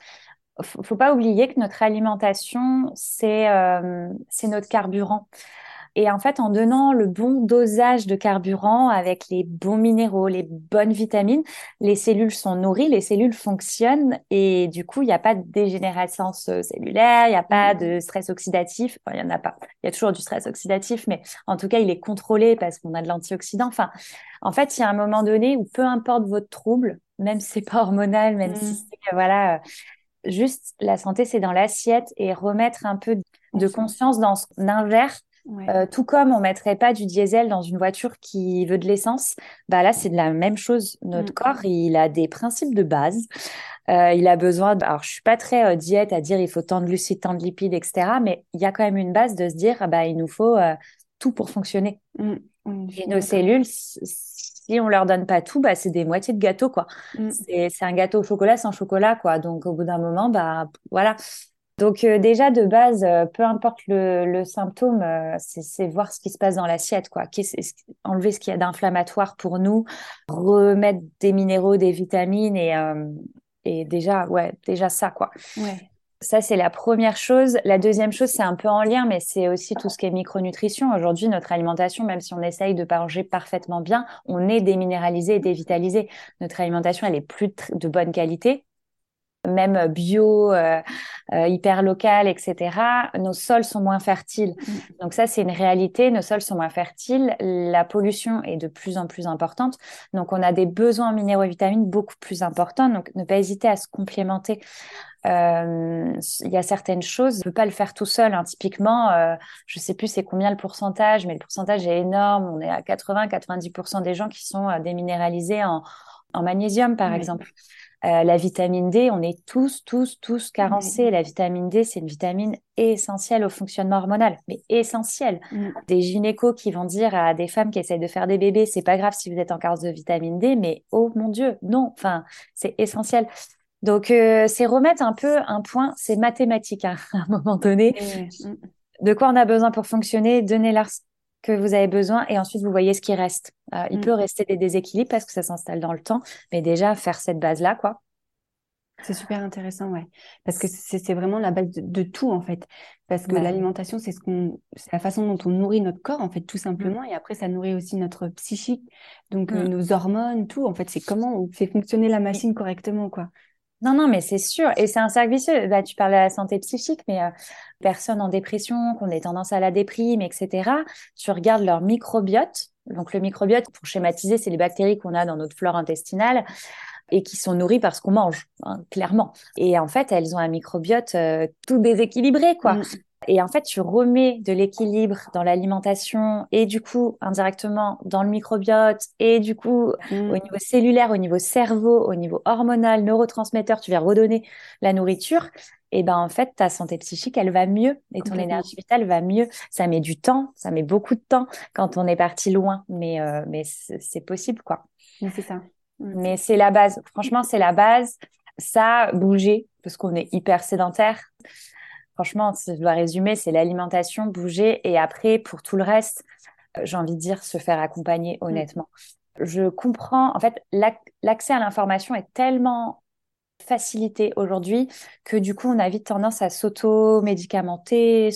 Faut, faut pas oublier que notre alimentation, c'est euh, c'est notre carburant. Et en fait, en donnant le bon dosage de carburant avec les bons minéraux, les bonnes vitamines, les cellules sont nourries, les cellules fonctionnent et du coup, il n'y a pas de dégénérescence euh, cellulaire, il n'y a pas mmh. de stress oxydatif. Enfin, il n'y en a pas. Il y a toujours du stress oxydatif, mais en tout cas, il est contrôlé parce qu'on a de l'antioxydant. Enfin, en fait, il y a un moment donné où peu importe votre trouble, même si c'est pas hormonal, même si mmh. c'est, voilà, euh, juste la santé, c'est dans l'assiette et remettre un peu de conscience dans ce qu'on ingère. Euh, tout comme on mettrait pas du diesel dans une voiture qui veut de l'essence, bah là c'est de la même chose. Notre mm. corps, il a des principes de base. Euh, il a besoin. De... Alors je suis pas très euh, diète à dire il faut tant de glucides, tant de lipides, etc. Mais il y a quand même une base de se dire bah il nous faut tout pour fonctionner. Mm. Et nos cellules, si on leur donne pas tout, bah, c'est des moitiés de gâteau, quoi. Mm. C'est un gâteau au chocolat sans chocolat, quoi. Donc, au bout d'un moment, bah, voilà. Donc, euh, déjà, de base, euh, peu importe le, symptôme, euh, c'est voir ce qui se passe dans l'assiette, quoi. enlever ce qu'il y a d'inflammatoire pour nous, remettre des minéraux, des vitamines et, et déjà, ouais, déjà ça, quoi. Ouais. Ça, c'est la première chose. La deuxième chose, c'est un peu en lien, mais c'est aussi tout ce qui est micronutrition. Aujourd'hui, notre alimentation, même si on essaye de manger parfaitement bien, on est déminéralisé et dévitalisé. Notre alimentation, elle est plus de bonne qualité même bio, euh, euh, hyper local, etc., nos sols sont moins fertiles. Mm. Donc ça, c'est une réalité. Nos sols sont moins fertiles. La pollution est de plus en plus importante. Donc on a des besoins en minéraux et vitamines beaucoup plus importants. Donc ne pas hésiter à se complémenter. Euh, il y a certaines choses, on peut pas le faire tout seul. Hein. Typiquement, euh, je sais plus c'est combien le pourcentage, mais le pourcentage est énorme. On est à 80-90% des gens qui sont déminéralisés en, en magnésium, par exemple. Euh, la vitamine D, on est tous, tous, tous carencés. La vitamine D, c'est une vitamine essentielle au fonctionnement hormonal, mais essentielle. Mm. Des gynécos qui vont dire à des femmes qui essayent de faire des bébés, c'est pas grave si vous êtes en carence de vitamine D, mais oh mon Dieu, non, enfin, c'est essentiel. Donc, euh, c'est remettre un peu un point, c'est mathématique hein, à un moment donné. Mm. De quoi on a besoin pour fonctionner, donnez-leur que vous avez besoin et ensuite vous voyez ce qui reste. Euh, il mm. peut rester des déséquilibres parce que ça s'installe dans le temps, mais déjà faire cette base-là, quoi. C'est super intéressant, ouais. Parce que c'est vraiment la base de, tout, en fait. Parce que l'alimentation, c'est ce qu'on, la façon dont on nourrit notre corps, en fait, tout simplement. Mm. Et après, ça nourrit aussi notre psychique, donc euh, mm. nos hormones, tout. En fait, c'est comment on fait fonctionner la machine correctement, quoi. Non, non, mais c'est sûr. Et c'est un cercle vicieux. Bah, tu parles de la santé psychique, mais euh, personnes en dépression, qu'on ait tendance à la déprime, etc., tu regardes leur microbiote. Donc, le microbiote, pour schématiser, c'est les bactéries qu'on a dans notre flore intestinale et qui sont nourries par ce qu'on mange, hein, clairement. Et en fait, elles ont un microbiote euh, tout déséquilibré, quoi. Mm. Et en fait, tu remets de l'équilibre dans l'alimentation et du coup, indirectement, dans le microbiote et du coup, au mm. niveau cellulaire, au niveau cerveau, au niveau hormonal, neurotransmetteur, tu viens redonner la nourriture. Et ben en fait, ta santé psychique, elle va mieux et ton énergie vitale va mieux. Ça met du temps, ça met beaucoup de temps quand on est parti loin, mais euh, mais c'est possible quoi. C'est ça. Mais c'est la base. Franchement, c'est la base. Ça, bouger parce qu'on est hyper sédentaire franchement, si je dois résumer, c'est l'alimentation, bouger. Et après, pour tout le reste, euh, j'ai envie de dire se faire accompagner mm. honnêtement. Je comprends, en fait, l'accès à l'information est tellement facilité aujourd'hui que du coup, on a vite tendance à s'auto-médicamenter.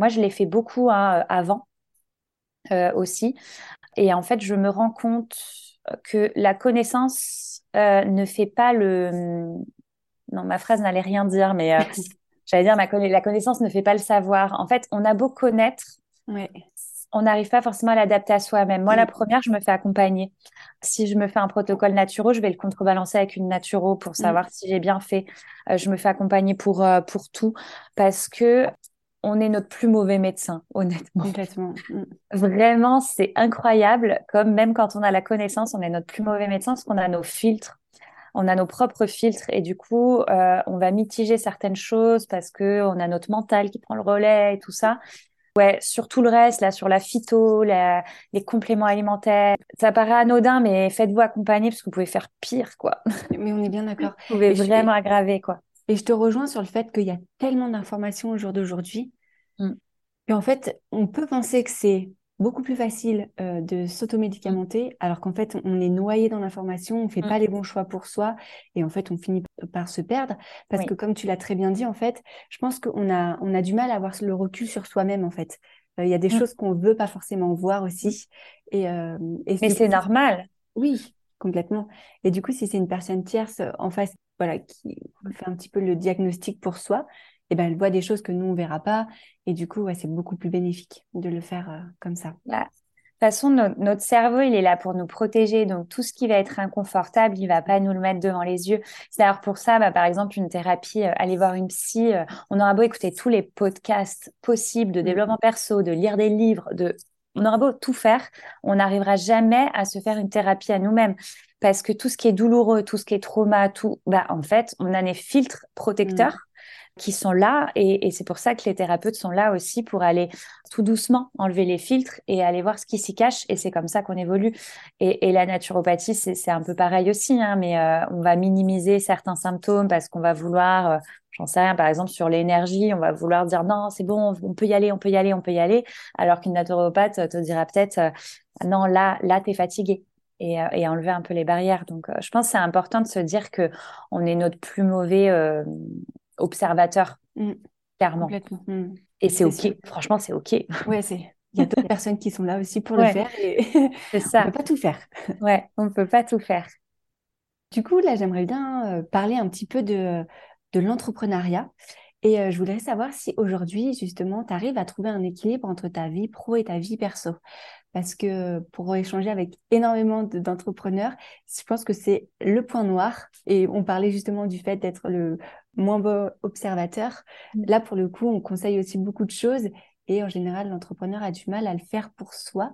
Moi, je l'ai fait beaucoup hein, avant euh, aussi. Et en fait, je me rends compte que la connaissance euh, ne fait pas le... Non, ma phrase n'allait rien dire, mais j'allais dire, ma la connaissance ne fait pas le savoir. En fait, on a beau connaître, on n'arrive pas forcément à l'adapter à soi-même. Moi, la mm. première, je me fais accompagner. Si je me fais un protocole naturo, je vais le contrebalancer avec une naturo pour mm. savoir si j'ai bien fait. Euh, je me fais accompagner pour, euh, pour tout parce que on est notre plus mauvais médecin, honnêtement. Complètement. Mm. Vraiment, c'est incroyable. Comme même quand on a la connaissance, on est notre plus mauvais médecin parce qu'on a nos filtres on a nos propres filtres et du coup, euh, on va mitiger certaines choses parce que on a notre mental qui prend le relais et tout ça. Ouais, sur tout le reste, là, sur la phyto, les compléments alimentaires, ça paraît anodin, mais faites-vous accompagner parce que vous pouvez faire pire, quoi. Mais on est bien d'accord. vous pouvez vraiment aggraver, quoi. Et je te rejoins sur le fait qu'il y a tellement d'informations au jour d'aujourd'hui. Mm. Et en fait, on peut penser que c'est beaucoup plus facile euh, de s'automédicamenter, alors qu'en fait, on est noyé dans l'information, on fait pas mm. les bons choix pour soi, et en fait, on finit par se perdre, parce que comme tu l'as très bien dit, en fait, je pense qu'on a, on a du mal à avoir le recul sur soi-même, en fait. Euh, il y a des mm. choses qu'on veut pas forcément voir aussi. Et, euh, et Mais c'est normal. Oui, complètement. Et du coup, si c'est une personne tierce en face, voilà, qui fait un petit peu le diagnostic pour soi, eh ben, elle voit des choses que nous, on verra pas. Et du coup, ouais, c'est beaucoup plus bénéfique de le faire euh, comme ça. Bah, façon, notre, cerveau, il est là pour nous protéger. Donc, tout ce qui va être inconfortable, il va pas nous le mettre devant les yeux. C'est d'ailleurs pour ça, bah, par exemple, une thérapie, euh, aller voir une psy, euh, on aura beau écouter tous les podcasts possibles de mm. développement perso, de lire des livres, de, on aura beau tout faire, on n'arrivera jamais à se faire une thérapie à nous-mêmes. Parce que tout ce qui est douloureux, tout ce qui est trauma, tout, bah, en fait, on a des filtres protecteurs. Qui sont là et, c'est pour ça que les thérapeutes sont là aussi pour aller tout doucement enlever les filtres et aller voir ce qui s'y cache et c'est comme ça qu'on évolue et, la naturopathie c'est un peu pareil aussi hein, mais euh, on va minimiser certains symptômes parce qu'on va vouloir euh, j'en sais rien par exemple sur l'énergie on va vouloir dire non c'est bon on peut y aller on peut y aller on peut y aller alors qu'une naturopathe te dira peut-être euh, non là là t'es fatigué et, et, enlever un peu les barrières. Donc, je pense que c'est important de se dire que on est notre plus mauvais observateur, mm. clairement. Mm. Et c'est OK. Franchement, c'est OK. Ouais, c'est. Il y a d'autres personnes qui sont là aussi pour le faire. Et... c'est ça. on ne peut pas tout faire. Ouais, on ne peut pas tout faire. Du coup, là, j'aimerais bien euh, parler un petit peu de, de l'entrepreneuriat. Et euh, je voudrais savoir si aujourd'hui, justement, tu arrives à trouver un équilibre entre ta vie pro et ta vie perso. Parce que pour échanger avec énormément d'entrepreneurs, je pense que c'est le point noir. Et on parlait justement du fait d'être le moins beau observateur. Mm. Là, pour le coup, on conseille aussi beaucoup de choses. Et en général, l'entrepreneur a du mal à le faire pour soi.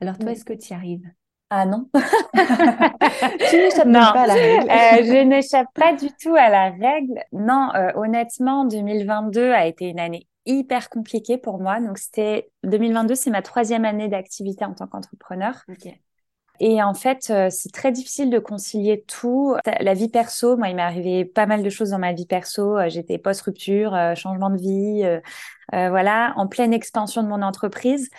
Alors toi, est-ce que tu y arrives? Ah non. tu n'échappes pas à la règle. Euh, je n'échappe pas du tout à la règle. Non, euh, honnêtement, 2022 a été une année hyper compliquée pour moi. Donc c'était 2022, c'est ma troisième année d'activité en tant qu'entrepreneur. Et en fait, euh, c'est très difficile de concilier tout. La vie perso, moi, il m'est arrivé pas mal de choses dans ma vie perso. J'étais post-rupture, changement de vie, voilà, en pleine expansion de mon entreprise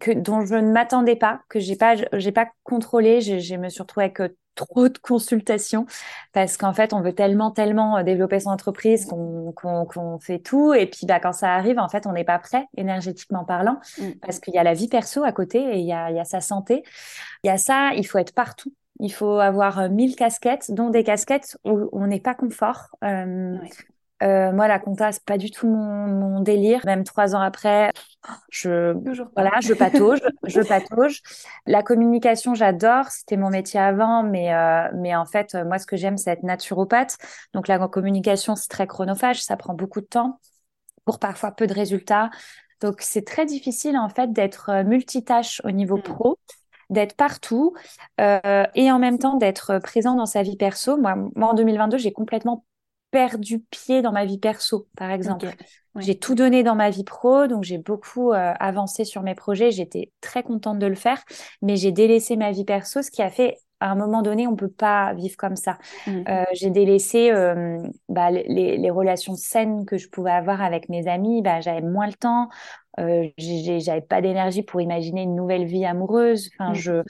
que dont je ne m'attendais pas, que j'ai pas j'ai pas contrôlé, je, me suis retrouvée avec euh, trop de consultations parce qu'en fait on veut tellement tellement euh, développer son entreprise qu'on qu'on fait tout. Et puis bah quand ça arrive en fait on n'est pas prêt énergétiquement parlant mm. parce qu'il y a la vie perso à côté et il y a il y a sa santé. Il y a ça il faut être partout. Il faut avoir euh, mille casquettes dont des casquettes où on n'est pas confort. Euh, moi, la compta, c'est pas du tout mon, délire. Même trois ans après, je, voilà, je patauge, je patauge. La communication, j'adore. C'était mon métier avant, mais, euh, mais en fait, moi, ce que j'aime, c'est être naturopathe. Donc, la communication, c'est très chronophage. Ça prend beaucoup de temps pour parfois peu de résultats. Donc, c'est très difficile, en fait, d'être euh, multitâche au niveau mmh. pro d'être partout euh, et en même temps d'être présent dans sa vie perso. Moi, moi en 2022, j'ai complètement perdu pied dans ma vie perso, par exemple. J'ai tout donné dans ma vie pro, donc j'ai beaucoup euh, avancé sur mes projets. J'étais très contente de le faire, mais j'ai délaissé ma vie perso, ce qui a fait à un moment donné, on peut pas vivre comme ça. Mmh. Euh, j'ai délaissé euh, bah, les, les, relations saines que je pouvais avoir avec mes amis. Bah, j'avais moins le temps. Euh, j'avais pas d'énergie pour imaginer une nouvelle vie amoureuse. Enfin, mmh. je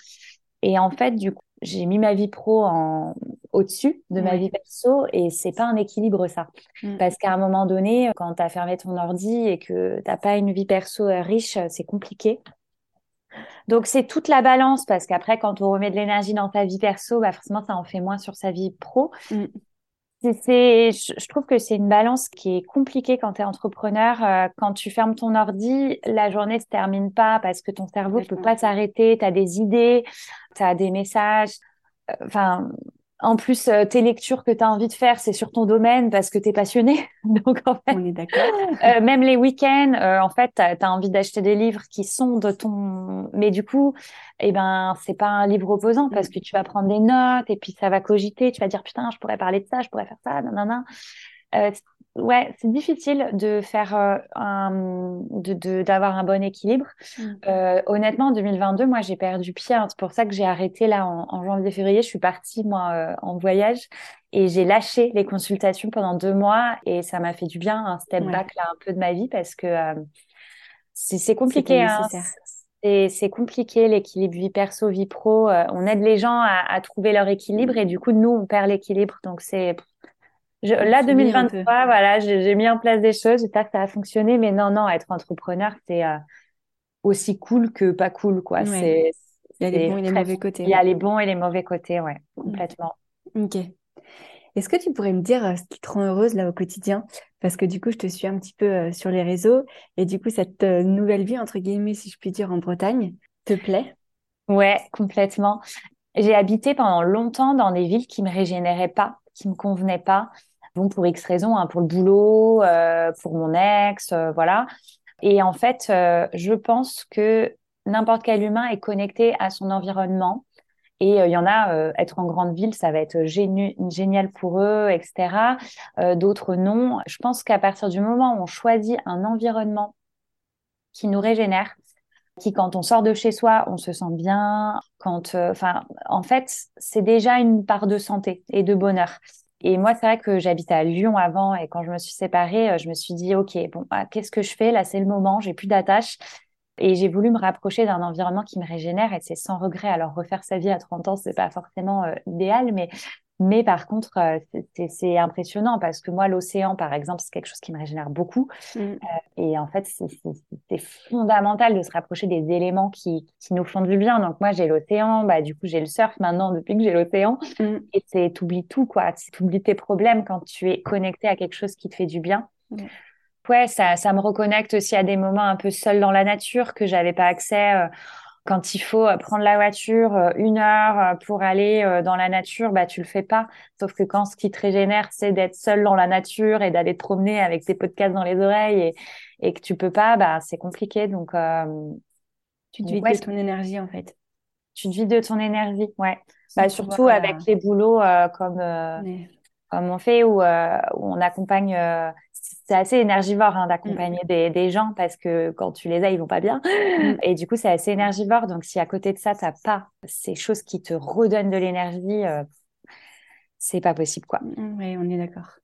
et en fait, du coup, j'ai mis ma vie pro en au-dessus de ma vie perso et c'est pas un équilibre ça. Mm. Parce qu'à un moment donné, quand tu as fermé ton ordi et que t'as pas une vie perso euh, riche, c'est compliqué. Donc c'est toute la balance parce qu'après quand on remet de l'énergie dans ta vie perso, bah forcément ça en fait moins sur sa vie pro. Mm. C'est, je trouve que c'est une balance qui est compliquée quand tu es entrepreneur. Euh, quand tu fermes ton ordi, la journée se termine pas parce que ton cerveau ne peut pas s'arrêter. Tu as des idées, tu as des messages. Euh, enfin, en plus, euh, tes lectures que tu as envie de faire, c'est sur ton domaine parce que tu es passionné. Donc, en fait, on est d'accord. Euh, même les week-ends, euh, en fait, tu as, envie d'acheter des livres qui sont de ton. Mais du coup, eh ben, c'est pas un livre opposant parce mm. que tu vas prendre des notes et puis ça va cogiter. Tu vas dire, putain, je pourrais parler de ça, je pourrais faire ça, non ouais, c'est difficile de faire euh, un, d'avoir un bon équilibre. Mm. Euh, honnêtement, en 2022, moi, j'ai perdu pied. Hein. C'est pour ça que j'ai arrêté là en, janvier-février. Je suis partie moi euh, en voyage et j'ai lâché les consultations pendant deux mois et ça m'a fait du bien, un step back là un peu de ma vie parce que c'est, compliqué. Hein. C'est, compliqué l'équilibre vie perso vie pro. on aide les gens à, à, trouver leur équilibre et du coup nous on perd l'équilibre. Donc c'est là, 2023, voilà, j'ai mis en place des choses. J'espère que ça a fonctionné. Mais non, non, être entrepreneur, c'est euh, aussi cool que pas cool, quoi. Il y a les bons et les mauvais côtés. Il y a les bons et les mauvais côtés, ouais, mm. complètement. Ok. Est-ce que tu pourrais me dire euh, ce qui te rend heureuse là au quotidien? Parce que du coup, je te suis un petit peu euh, sur les réseaux et du coup, cette nouvelle vie, entre guillemets, si je puis dire, en Bretagne, te plaît? Ouais, complètement. J'ai habité pendant longtemps dans des villes qui me régénéraient pas, qui me convenaient pas. Bon, pour X raisons, hein, pour le boulot, euh, pour mon ex, euh, voilà. Et en fait, euh, je pense que n'importe quel humain est connecté à son environnement. Et il y en a, être en grande ville, ça va être génial pour eux, etc. D'autres non. Je pense qu'à partir du moment où on choisit un environnement qui nous régénère, qui quand on sort de chez soi, on se sent bien. Quand, en fait, c'est déjà une part de santé et de bonheur. Et moi, c'est vrai que j'habitais à Lyon avant et quand je me suis séparée, euh, je me suis dit, OK, bon, bah, qu'est-ce que je fais? Là, c'est le moment, j'ai plus d'attache. Et j'ai voulu me rapprocher d'un environnement qui me régénère et c'est sans regret. Alors, refaire sa vie à 30 ans, c'est pas forcément euh, idéal, mais mais par contre, euh, c'est impressionnant parce que moi, l'océan, par exemple, c'est quelque chose qui me régénère beaucoup. Mm. Euh, et en fait, c'est fondamental de se rapprocher des éléments qui, qui, nous font du bien. Donc moi, j'ai l'océan, bah, du coup, j'ai le surf maintenant depuis que j'ai l'océan. Mm. Et c'est t'oublies tout, quoi. T'oublies tes problèmes quand tu es connecté à quelque chose qui te fait du bien. Mm. Ouais, ça, ça me reconnecte aussi à des moments un peu seuls dans la nature que j'avais pas accès. Euh, quand il faut euh, prendre la voiture euh, une heure euh, pour aller dans la nature, bah tu le fais pas. Sauf que quand ce qui te régénère, c'est d'être seul dans la nature et d'aller te promener avec tes podcasts dans les oreilles et, et que tu peux pas, bah c'est compliqué. Donc tu te vides de ton énergie en fait. Tu te vides de ton énergie, ouais. Bah, surtout avec les boulots comme comme on fait où, où on accompagne c'est assez énergivore hein, d'accompagner mm. des, gens parce que quand tu les as, ils vont pas bien. Mm. Et du coup, c'est assez énergivore. Donc, si à côté de ça, tu n'as pas ces choses qui te redonnent de l'énergie, euh, c'est pas possible, quoi. Mm, oui, on est d'accord.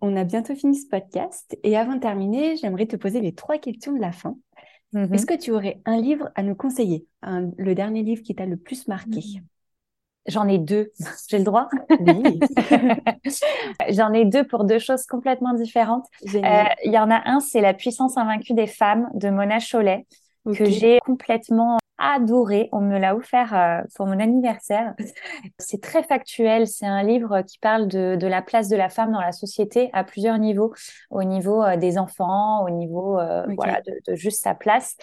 On a bientôt fini ce podcast. Et avant de terminer, j'aimerais te poser les trois questions de la fin. Mm-hmm. Est-ce que tu aurais un livre à nous conseiller? Le dernier livre qui t'a le plus marqué? J'en ai deux. J'ai le droit? Oui. J'en ai deux pour deux choses complètement différentes. Euh, il y en a un, c'est La puissance invaincue des femmes de Mona Chollet, que j'ai complètement adoré. On me l'a offert euh, pour mon anniversaire. C'est très factuel. C'est un livre qui parle de, de, la place de la femme dans la société à plusieurs niveaux, au niveau euh, des enfants, au niveau voilà de, de, juste sa place.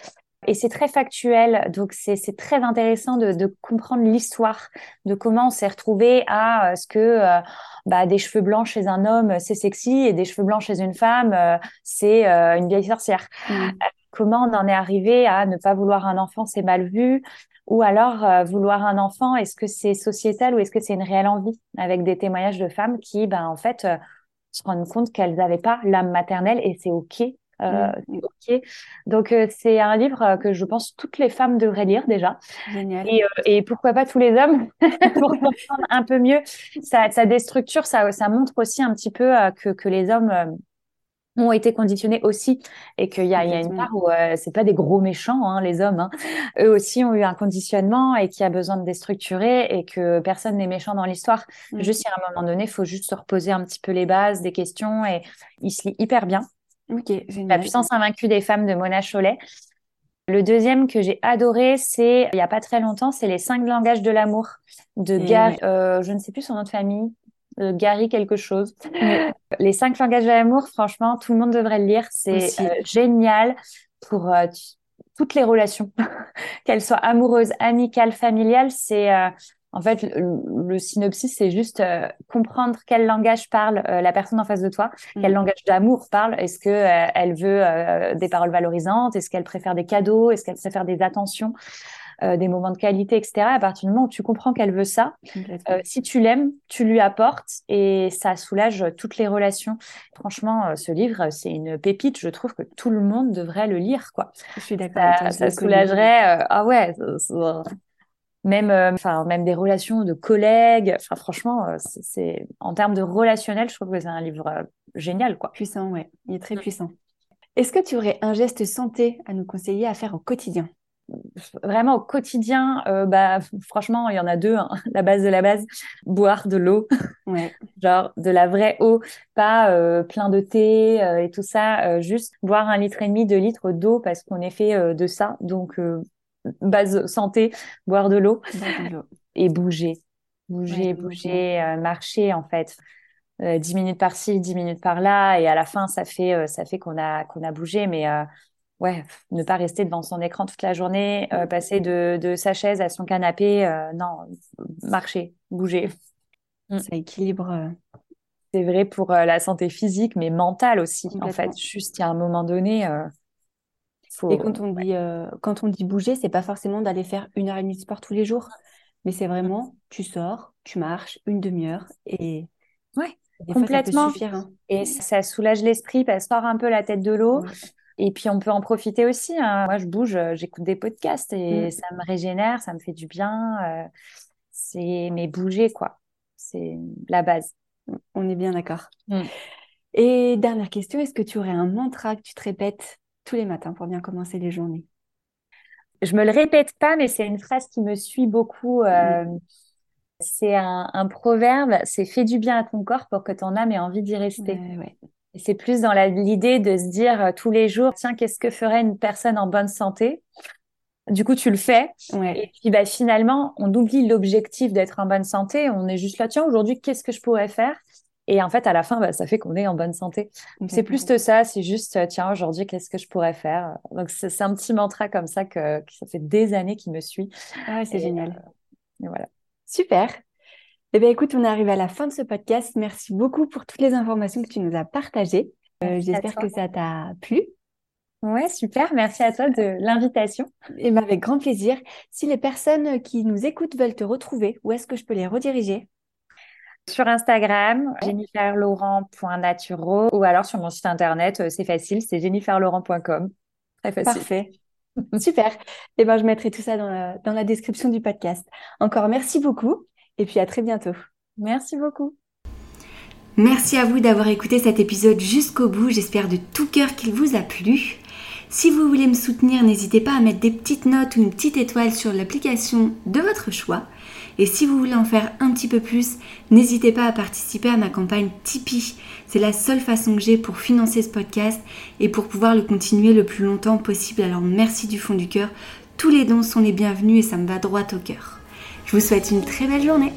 Et c'est très factuel, donc c'est très intéressant de, de comprendre l'histoire de comment on s'est retrouvé à euh, ce que euh, bah, des cheveux blancs chez un homme c'est sexy et des cheveux blancs chez une femme euh, c'est une vieille sorcière. Mmh. comment on en est arrivé à ne pas vouloir un enfant c'est mal vu? Ou alors vouloir un enfant est-ce que c'est sociétal ou est-ce que c'est une réelle envie? Avec des témoignages de femmes qui ben en fait se rendent compte qu'elles n'avaient pas l'âme maternelle et c'est ok euh, mm. ok. Donc euh, c'est un livre euh, que je pense toutes les femmes devraient lire déjà. Génial. Et, et pourquoi pas tous les hommes pour comprendre un peu mieux. Ça, ça déstructure, ça, ça montre aussi un petit peu que, que les hommes ont été conditionnés aussi et qu'il y a, y une part où c'est pas des gros méchants hein, les hommes hein. eux aussi ont eu un conditionnement et qui a besoin de déstructurer et que personne n'est méchant dans l'histoire mm. juste à un moment donné il faut juste se reposer un petit peu les bases des questions et il se lit hyper bien la puissance invaincue des femmes de Mona Chollet. Le deuxième que j'ai adoré, c'est il y a pas très longtemps, c'est les cinq langages de l'amour de Gary. Euh, je ne sais plus son nom de famille. Euh, Gary quelque chose. Les cinq langages de l'amour, franchement, tout le monde devrait le lire. C'est euh, génial pour toutes les relations, qu'elles soient amoureuses, amicales, familiales. C'est en fait, le, synopsis, c'est juste euh, comprendre quel langage parle euh, la personne en face de toi, quel mm. langage d'amour parle. Est-ce que euh, elle veut des paroles valorisantes? Est-ce qu'elle préfère des cadeaux? Est-ce qu'elle préfère des attentions des moments de qualité, etc. À partir du moment où tu comprends qu'elle veut ça, si tu l'aimes, tu lui apportes et ça soulage toutes les relations. Franchement, ce livre, c'est une pépite. Je trouve que tout le monde devrait le lire, quoi. Je suis d'accord. Ça, ça soulagerait. ah ouais, même euh, enfin même des relations de collègues enfin franchement euh, c'est en termes de relationnel je trouve que c'est un livre euh, génial quoi puissant ouais il est très mm. puissant est-ce que tu aurais un geste santé à nous conseiller à faire au quotidien? Vraiment au quotidien, bah, franchement, il y en a deux, hein. la base de la base, boire de l'eau, ouais. genre de la vraie eau, pas plein de thé et tout ça, juste boire un litre et demi, deux litres d'eau parce qu'on est fait de ça. Donc, base santé, boire de l'eau et bouger. Bouger, bouger, euh, marcher en fait. Euh, 10 minutes par-ci, 10 minutes par-là et à la fin ça fait euh, ça fait qu'on a qu'on a bougé mais euh, ouais, ne pas rester devant son écran toute la journée, passer de, de, sa chaise à son canapé. Non, marcher, bouger. Mm. Ça équilibre. Euh. C'est vrai pour la santé physique, mais mentale aussi. En fait, juste il y a un moment donné. Faut... Et quand on dit quand on dit bouger, c'est pas forcément d'aller faire une heure et demie de sport tous les jours, mais c'est vraiment tu sors, tu marches une demi-heure et ouais. complètement. Hein. Et ça soulage l'esprit, ça sort un peu la tête de l'eau. Et puis on peut en profiter aussi. Hein. Moi, je bouge, euh, j'écoute des podcasts et mm. ça me régénère, ça me fait du bien. Euh, c'est mais bouger quoi, c'est la base. On est bien d'accord. Mm. Et dernière question, est-ce que tu aurais un mantra que tu te répètes tous les matins pour bien commencer les journées Je me le répète pas, mais c'est une phrase qui me suit beaucoup. Euh. C'est un, proverbe, c'est fais du bien à ton corps pour que ton âme ait envie d'y rester. Ouais, c'est plus dans l'idée de se dire euh, tous les jours, tiens, qu'est-ce que ferait une personne en bonne santé? Du coup, tu le fais. Et puis, bah, finalement, on oublie l'objectif d'être en bonne santé. On est juste là, tiens, aujourd'hui, qu'est-ce que je pourrais faire? Et en fait, à la fin, bah, ça fait qu'on est en bonne santé. C'est plus que ça. C'est juste, euh, tiens, aujourd'hui, qu'est-ce que je pourrais faire? Donc, c'est un petit mantra comme ça que, ça fait des années qu'il me suit. Ah, c'est génial. Euh, et voilà. Super. Eh bien, écoute, on est arrivé à la fin de ce podcast. Merci beaucoup pour toutes les informations que tu nous as partagées. Euh, j'espère que ça t'a plu. Ouais, super. Merci à toi de l'invitation. Et bien, avec grand plaisir. Si les personnes qui nous écoutent veulent te retrouver, où est-ce que je peux les rediriger? Sur Instagram, jenniferlaurent.naturo ou alors sur mon site internet, euh, c'est facile, c'est jenniferlaurent.com. Très facile. Parfait. Super. Et eh ben, je mettrai tout ça dans dans la description du podcast. Encore merci beaucoup et puis à très bientôt. Merci beaucoup. Merci à vous d'avoir écouté cet épisode jusqu'au bout. J'espère de tout cœur qu'il vous a plu. Si vous voulez me soutenir, n'hésitez pas à mettre des petites notes ou une petite étoile sur l'application de votre choix. Et si vous voulez en faire un petit peu plus, n'hésitez pas à participer à ma campagne Tipeee. C'est la seule façon que j'ai pour financer ce podcast et pour pouvoir le continuer le plus longtemps possible. Alors merci du fond du cœur. Tous les dons sont les bienvenus et ça me va droit au cœur. Je vous souhaite une très belle journée.